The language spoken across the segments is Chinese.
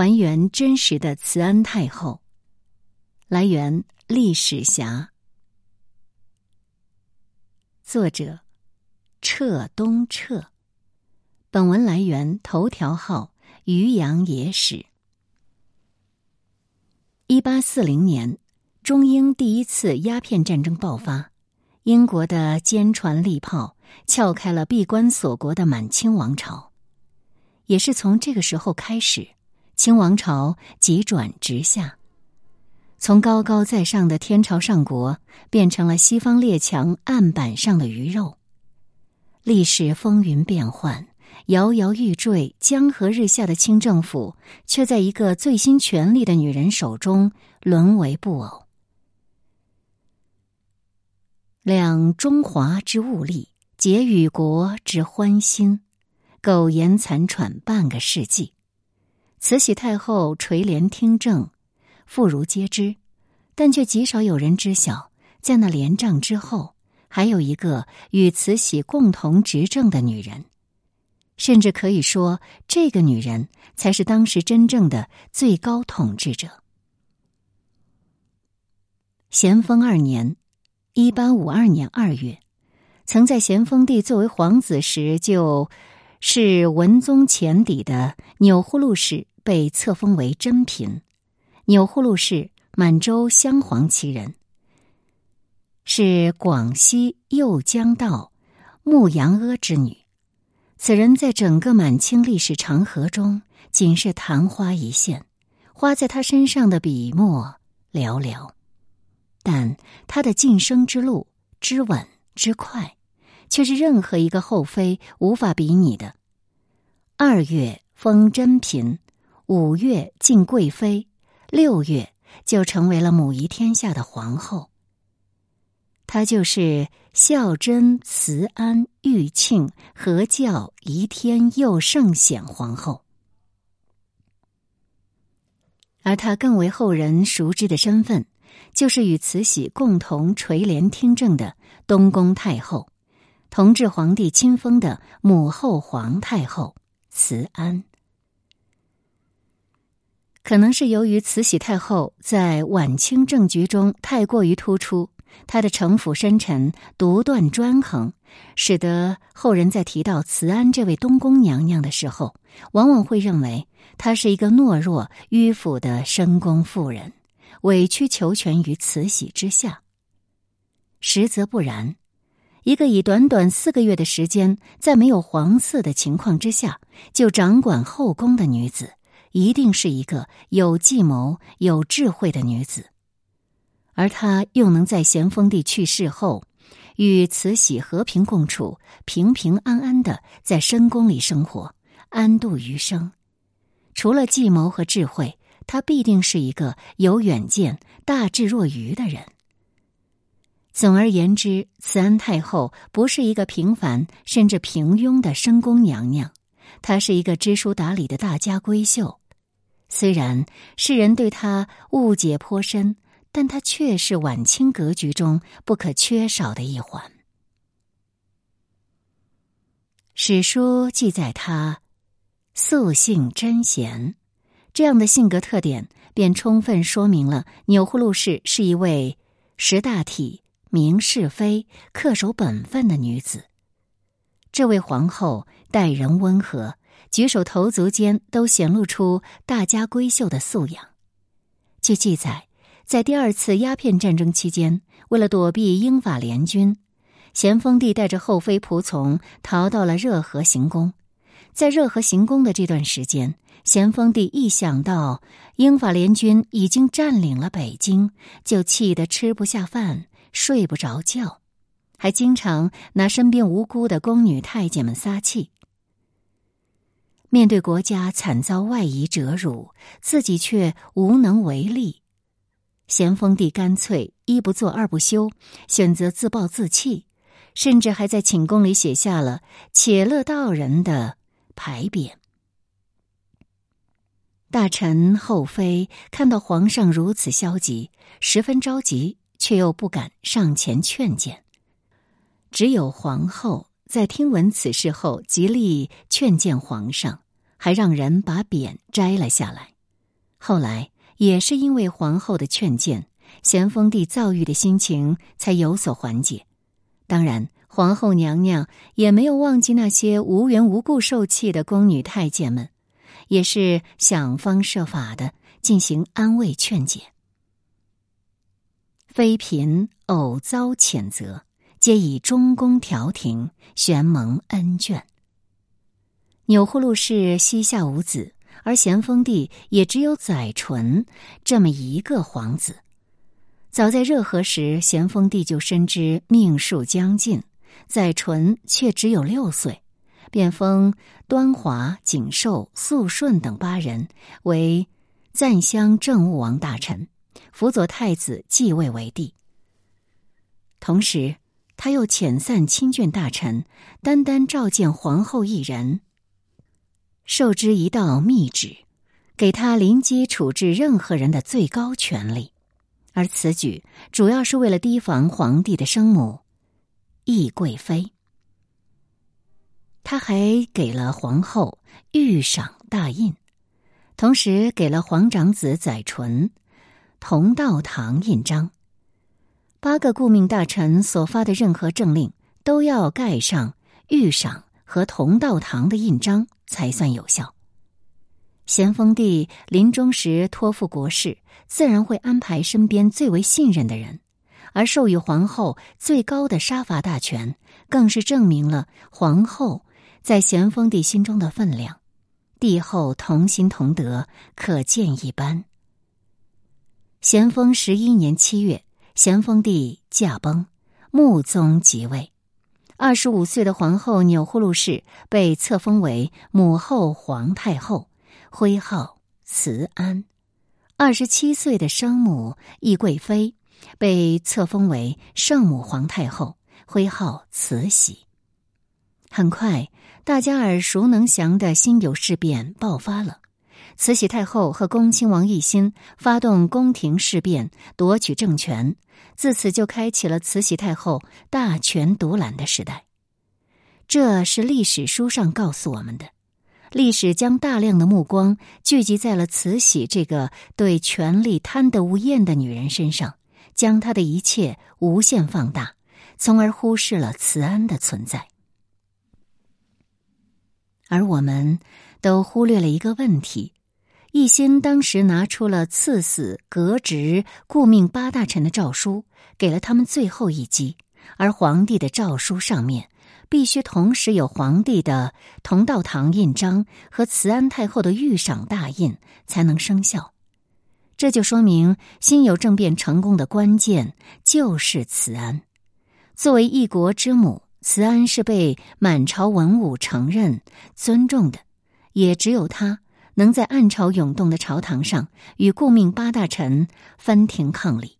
还原真实的慈安太后。来源：历史侠。作者：彻东彻。本文来源：头条号渔阳野史。一八四零年，中英第一次鸦片战争爆发，英国的坚船利炮撬开了闭关锁国的满清王朝。也是从这个时候开始，清王朝急转直下。从高高在上的天朝上国，变成了西方列强案板上的鱼肉。历史风云变幻，摇摇欲坠、江河日下的清政府，却在一个最新权力的女人手中沦为布偶。两中华之物力，结与国之欢心，苟延残喘半个世纪。慈禧太后垂帘听政。妇孺皆知，但却极少有人知晓，在那帘帐之后，还有一个与慈禧共同执政的女人，甚至可以说，这个女人才是当时真正的最高统治者。咸丰二年（一八五二年二月），曾在咸丰帝作为皇子时就是文宗前邸的钮祜禄氏，被册封为珍嫔。钮祜禄氏，满洲镶黄旗人，是广西右江道牧羊阿之女。此人在整个满清历史长河中，仅是昙花一现，花在他身上的笔墨寥寥。但他的晋升之路之稳之快，却是任何一个后妃无法比拟的。二月封珍嫔，五月晋贵妃。六月就成为了母仪天下的皇后。她就是孝贞慈安裕庆和教仪天佑圣显皇后，而她更为后人熟知的身份，就是与慈禧共同垂帘听政的东宫太后，同治皇帝亲封的母后皇太后慈安。可能是由于慈禧太后在晚清政局中太过于突出，她的城府深沉、独断专横，使得后人在提到慈安这位东宫娘娘的时候，往往会认为她是一个懦弱、迂腐的深宫妇人，委曲求全于慈禧之下。实则不然，一个以短短四个月的时间，在没有皇嗣的情况之下就掌管后宫的女子。一定是一个有计谋、有智慧的女子，而她又能在咸丰帝去世后，与慈禧和平共处，平平安安的在深宫里生活，安度余生。除了计谋和智慧，她必定是一个有远见、大智若愚的人。总而言之，慈安太后不是一个平凡甚至平庸的深宫娘娘，她是一个知书达理的大家闺秀。虽然世人对他误解颇深，但他却是晚清格局中不可缺少的一环。史书记载他素性贞贤，这样的性格特点，便充分说明了钮祜禄氏是一位识大体、明是非、恪守本分的女子。这位皇后待人温和。举手投足间都显露出大家闺秀的素养。据记载，在第二次鸦片战争期间，为了躲避英法联军，咸丰帝带着后妃仆从逃到了热河行宫。在热河行宫的这段时间，咸丰帝一想到英法联军已经占领了北京，就气得吃不下饭、睡不着觉，还经常拿身边无辜的宫女太监们撒气。面对国家惨遭外夷折辱，自己却无能为力，咸丰帝干脆一不做二不休，选择自暴自弃，甚至还在寝宫里写下了“且乐道人”的牌匾。大臣后妃看到皇上如此消极，十分着急，却又不敢上前劝谏。只有皇后。在听闻此事后，极力劝谏皇上，还让人把匾摘了下来。后来也是因为皇后的劝谏，咸丰帝躁郁的心情才有所缓解。当然，皇后娘娘也没有忘记那些无缘无故受气的宫女太监们，也是想方设法的进行安慰劝解。妃嫔偶遭谴责。皆以中宫调停，玄蒙恩眷。钮祜禄氏膝下无子，而咸丰帝也只有载淳这么一个皇子。早在热河时，咸丰帝就深知命数将近，载淳却只有六岁，便封端华、景寿、肃顺等八人为赞襄政务王大臣，辅佐太子继位为帝。同时。他又遣散亲眷大臣，单单召见皇后一人，授之一道密旨，给他临机处置任何人的最高权力。而此举主要是为了提防皇帝的生母懿贵妃。他还给了皇后御赏大印，同时给了皇长子载淳同道堂印章。八个顾命大臣所发的任何政令，都要盖上御赏和同道堂的印章，才算有效。咸丰帝临终时托付国事，自然会安排身边最为信任的人，而授予皇后最高的杀伐大权，更是证明了皇后在咸丰帝心中的分量。帝后同心同德，可见一斑。咸丰十一年七月。咸丰帝驾崩，穆宗即位。二十五岁的皇后钮祜禄氏被册封为母后皇太后，徽号慈安。二十七岁的生母懿贵妃被册封为圣母皇太后，徽号慈禧。很快，大家耳熟能详的辛酉事变爆发了。慈禧太后和恭亲王奕欣发动宫廷事变，夺取政权，自此就开启了慈禧太后大权独揽的时代。这是历史书上告诉我们的。历史将大量的目光聚集在了慈禧这个对权力贪得无厌的女人身上，将她的一切无限放大，从而忽视了慈安的存在。而我们都忽略了一个问题。奕欣当时拿出了赐死、革职、顾命八大臣的诏书，给了他们最后一击。而皇帝的诏书上面必须同时有皇帝的同道堂印章和慈安太后的御赏大印，才能生效。这就说明辛酉政变成功的关键就是慈安。作为一国之母，慈安是被满朝文武承认、尊重的，也只有他。能在暗潮涌动的朝堂上与顾命八大臣分庭抗礼，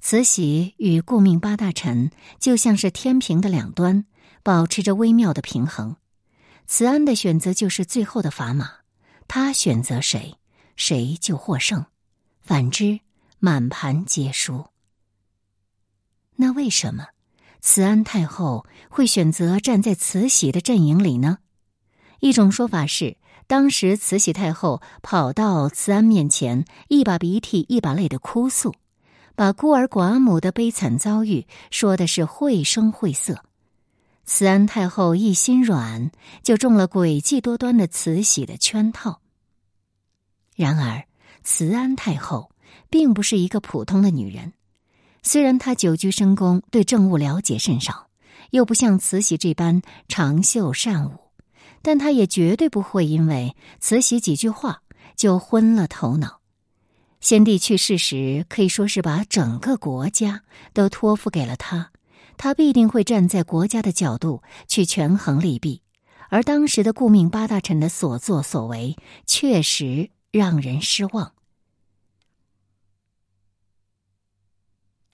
慈禧与顾命八大臣就像是天平的两端，保持着微妙的平衡。慈安的选择就是最后的砝码，他选择谁，谁就获胜；反之，满盘皆输。那为什么慈安太后会选择站在慈禧的阵营里呢？一种说法是。当时，慈禧太后跑到慈安面前，一把鼻涕一把泪的哭诉，把孤儿寡母的悲惨遭遇说的是绘声绘色。慈安太后一心软，就中了诡计多端的慈禧的圈套。然而，慈安太后并不是一个普通的女人，虽然她久居深宫，对政务了解甚少，又不像慈禧这般长袖善舞。但他也绝对不会因为慈禧几句话就昏了头脑。先帝去世时，可以说是把整个国家都托付给了他，他必定会站在国家的角度去权衡利弊。而当时的顾命八大臣的所作所为，确实让人失望。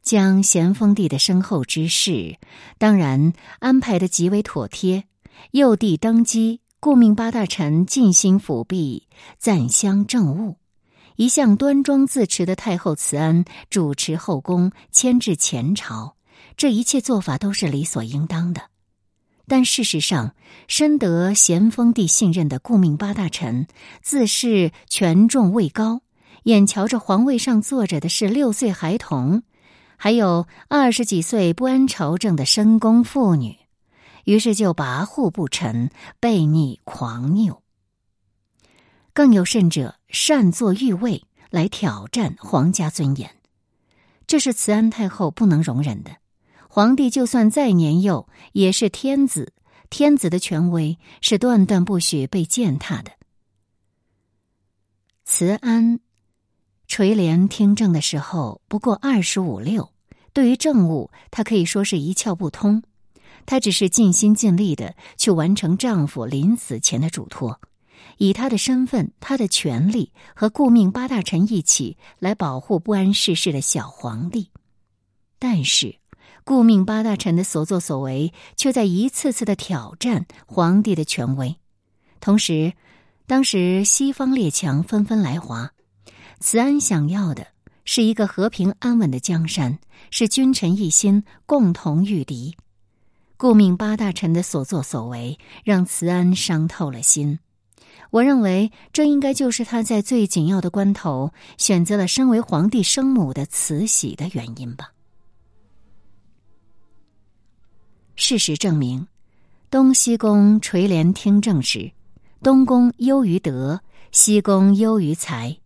将咸丰帝的身后之事，当然安排的极为妥帖。幼帝登基，顾命八大臣尽心辅弼赞襄政务，一向端庄自持的太后慈安主持后宫，牵制前朝，这一切做法都是理所应当的。但事实上，深得咸丰帝信任的顾命八大臣自恃权重位高，眼瞧着皇位上坐着的是六岁孩童，还有二十几岁不安朝政的深宫妇女，于是就跋扈不臣、悖逆狂拗。更有甚者，擅作御位来挑战皇家尊严，这是慈安太后不能容忍的。皇帝就算再年幼，也是天子，天子的权威是断断不许被践踏的。慈安垂帘听政的时候不过二十五六，对于政务，他可以说是一窍不通。她只是尽心尽力的去完成丈夫临死前的嘱托，以她的身份、她的权力和顾命八大臣一起来保护不谙世事的小皇帝。但是。顾命八大臣的所作所为，却在一次次的挑战皇帝的权威。同时，当时西方列强纷纷来华，慈安想要的是一个和平安稳的江山，是君臣一心，共同御敌。顾命八大臣的所作所为，让慈安伤透了心。我认为，这应该就是他在最紧要的关头选择了身为皇帝生母的慈禧的原因吧。事实证明，东西宫垂帘听政时，东宫优于德，西宫优于才，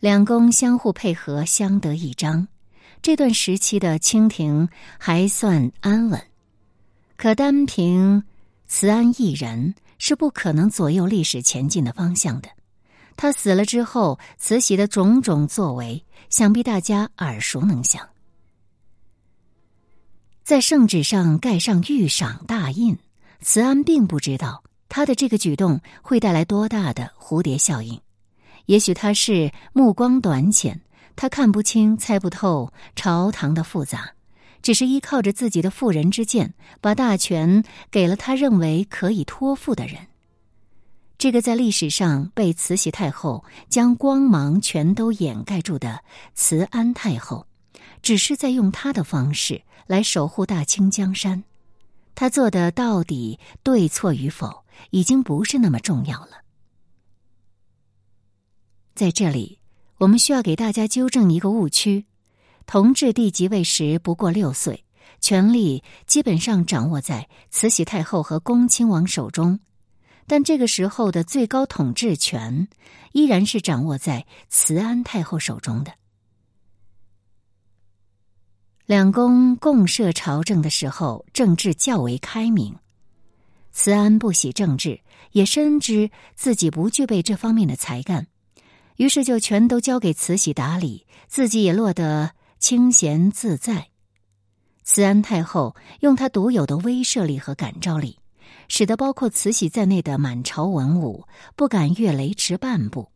两宫相互配合，相得益彰。这段时期的清廷还算安稳，可单凭慈安一人是不可能左右历史前进的方向的。他死了之后，慈禧的种种作为，想必大家耳熟能详。在圣旨上盖上御赏大印，慈安并不知道他的这个举动会带来多大的蝴蝶效应。也许他是目光短浅，他看不清、猜不透朝堂的复杂，只是依靠着自己的妇人之见，把大权给了他认为可以托付的人。这个在历史上被慈禧太后将光芒全都掩盖住的慈安太后。只是在用他的方式来守护大清江山，他做的到底对错与否，已经不是那么重要了。在这里，我们需要给大家纠正一个误区：同治帝即位时不过六岁，权力基本上掌握在慈禧太后和恭亲王手中，但这个时候的最高统治权依然是掌握在慈安太后手中的。两宫共设朝政的时候，政治较为开明。慈安不喜政治，也深知自己不具备这方面的才干，于是就全都交给慈禧打理，自己也落得清闲自在。慈安太后用她独有的威慑力和感召力，使得包括慈禧在内的满朝文武不敢越雷池半步，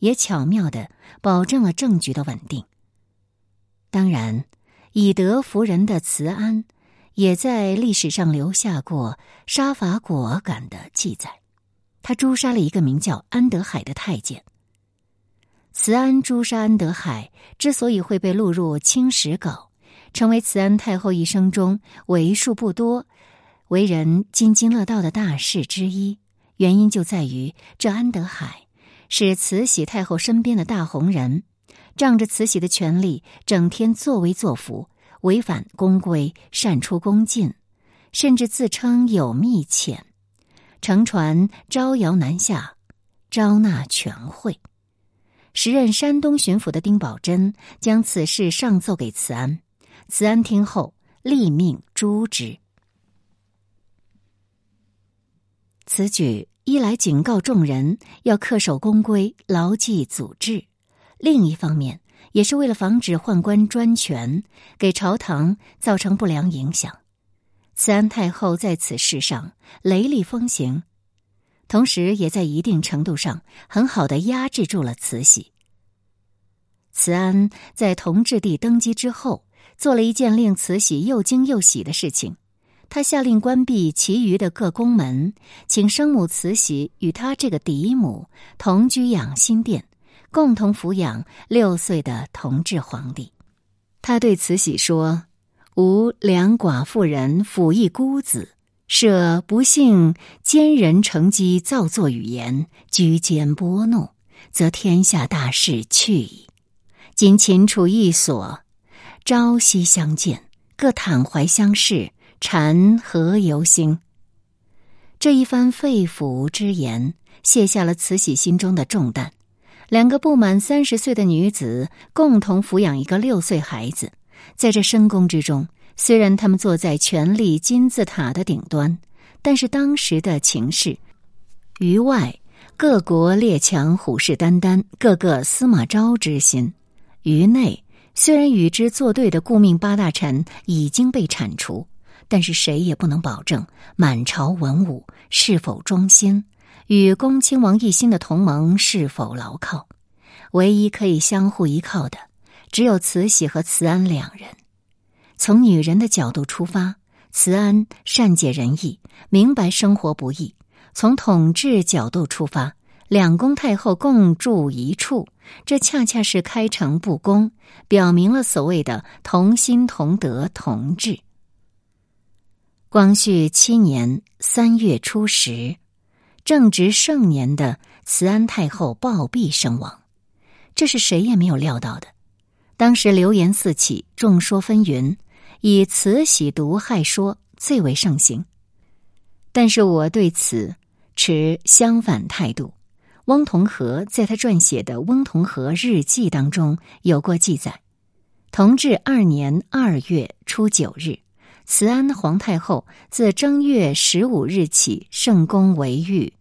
也巧妙的保证了政局的稳定。当然。以德服人的慈安，也在历史上留下过杀伐果敢的记载。他诛杀了一个名叫安德海的太监。慈安诛杀安德海之所以会被录入《清史稿》，成为慈安太后一生中为数不多为人津津乐道的大事之一，原因就在于这安德海是慈禧太后身边的大红人。仗着慈禧的权力，整天作威作福，违反宫规，擅出宫禁，甚至自称有密遣，乘船招摇南下，招纳权贵。时任山东巡抚的丁宝桢将此事上奏给慈安，慈安听后立命诛之。此举一来警告众人要恪守宫规，牢记祖制。另一方面，也是为了防止宦官专权给朝堂造成不良影响。慈安太后在此事上雷厉风行，同时也在一定程度上很好的压制住了慈禧。慈安在同治帝登基之后，做了一件令慈禧又惊又喜的事情，他下令关闭其余的各宫门，请生母慈禧与他这个嫡母同居养心殿。共同抚养六岁的同治皇帝，他对慈禧说：“吾两寡妇人抚一孤子，设不幸奸人乘机造作语言，居间拨弄，则天下大事去矣。今秦处一所，朝夕相见，各袒怀相视，禅何由兴？这一番肺腑之言，卸下了慈禧心中的重担。两个不满三十岁的女子共同抚养一个六岁孩子，在这深宫之中，虽然他们坐在权力金字塔的顶端，但是当时的情势，于外各国列强虎视眈眈，个个司马昭之心。于内，虽然与之作对的顾命八大臣已经被铲除，但是谁也不能保证满朝文武是否忠心，与恭亲王一心的同盟是否牢靠。唯一可以相互依靠的，只有慈禧和慈安两人。从女人的角度出发，慈安善解人意，明白生活不易；从统治角度出发，两宫太后共住一处。这恰恰是开诚布公，表明了所谓的同心同德同治。光绪七年三月初十，正值盛年的慈安太后暴毙身亡，这是谁也没有料到的。当时流言四起，众说纷纭，以慈禧毒害说最为盛行。但是我对此持相反态度。翁同龢在他撰写的《翁同龢日记》当中有过记载：同治二年二月初九日，慈安皇太后自正月十五日起圣宫为狱，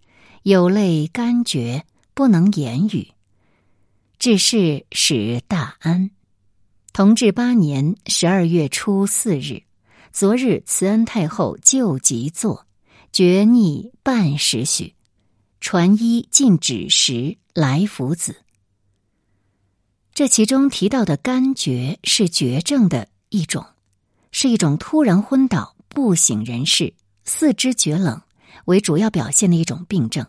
有泪干绝，不能言语。至是使大安。同治八年十二月初四日，昨日慈安太后就即坐，决逆半时许。传医禁止时来福子。这其中提到的干厥是绝症的一种，是一种突然昏倒、不省人事、四肢厥冷为主要表现的一种病症。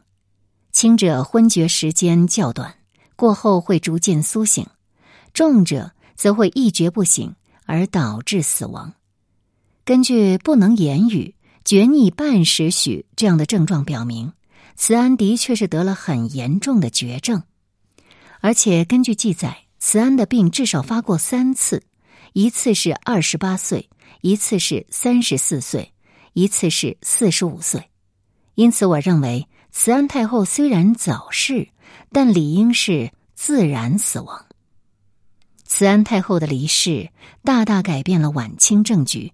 轻者昏厥时间较短，过后会逐渐苏醒；重者则会一蹶不醒而导致死亡。根据不能言语、厥逆半时许这样的症状表明。慈安的确是得了很严重的绝症，而且根据记载，慈安的病至少发过三次，一次是二十八岁，一次是三十四岁，一次是四十五岁。因此，我认为慈安太后虽然早逝，但理应是自然死亡。慈安太后的离世，大大改变了晚清政局，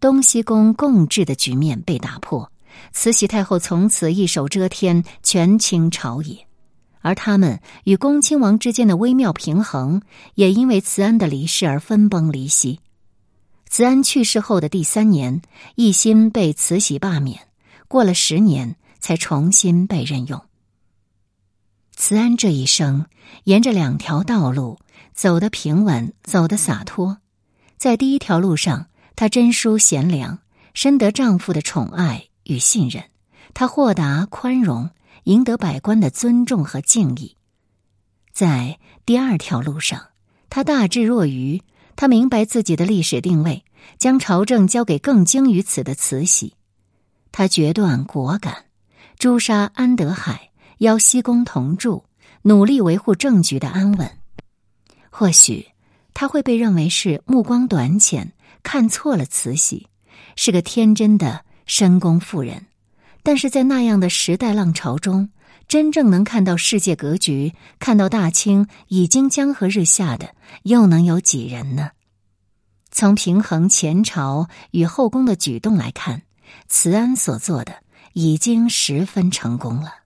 东西宫共治的局面被打破。慈禧太后从此一手遮天，权倾朝野，而他们与恭亲王之间的微妙平衡，也因为慈安的离世而分崩离析。慈安去世后的第三年，一心被慈禧罢免，过了十年才重新被任用。慈安这一生沿着两条道路走得平稳，走得洒脱。在第一条路上，她真淑贤良，深得丈夫的宠爱。与信任，她豁达宽容，赢得百官的尊重和敬意。在第二条路上，他大智若愚，他明白自己的历史定位，将朝政交给更精于此的慈禧。他决断果敢，诛杀安德海，邀西宫同住，努力维护政局的安稳。或许他会被认为是目光短浅，看错了慈禧，是个天真的。深宫妇人，但是在那样的时代浪潮中，真正能看到世界格局、看到大清已经江河日下的，又能有几人呢？从平衡前朝与后宫的举动来看，慈安所做的已经十分成功了。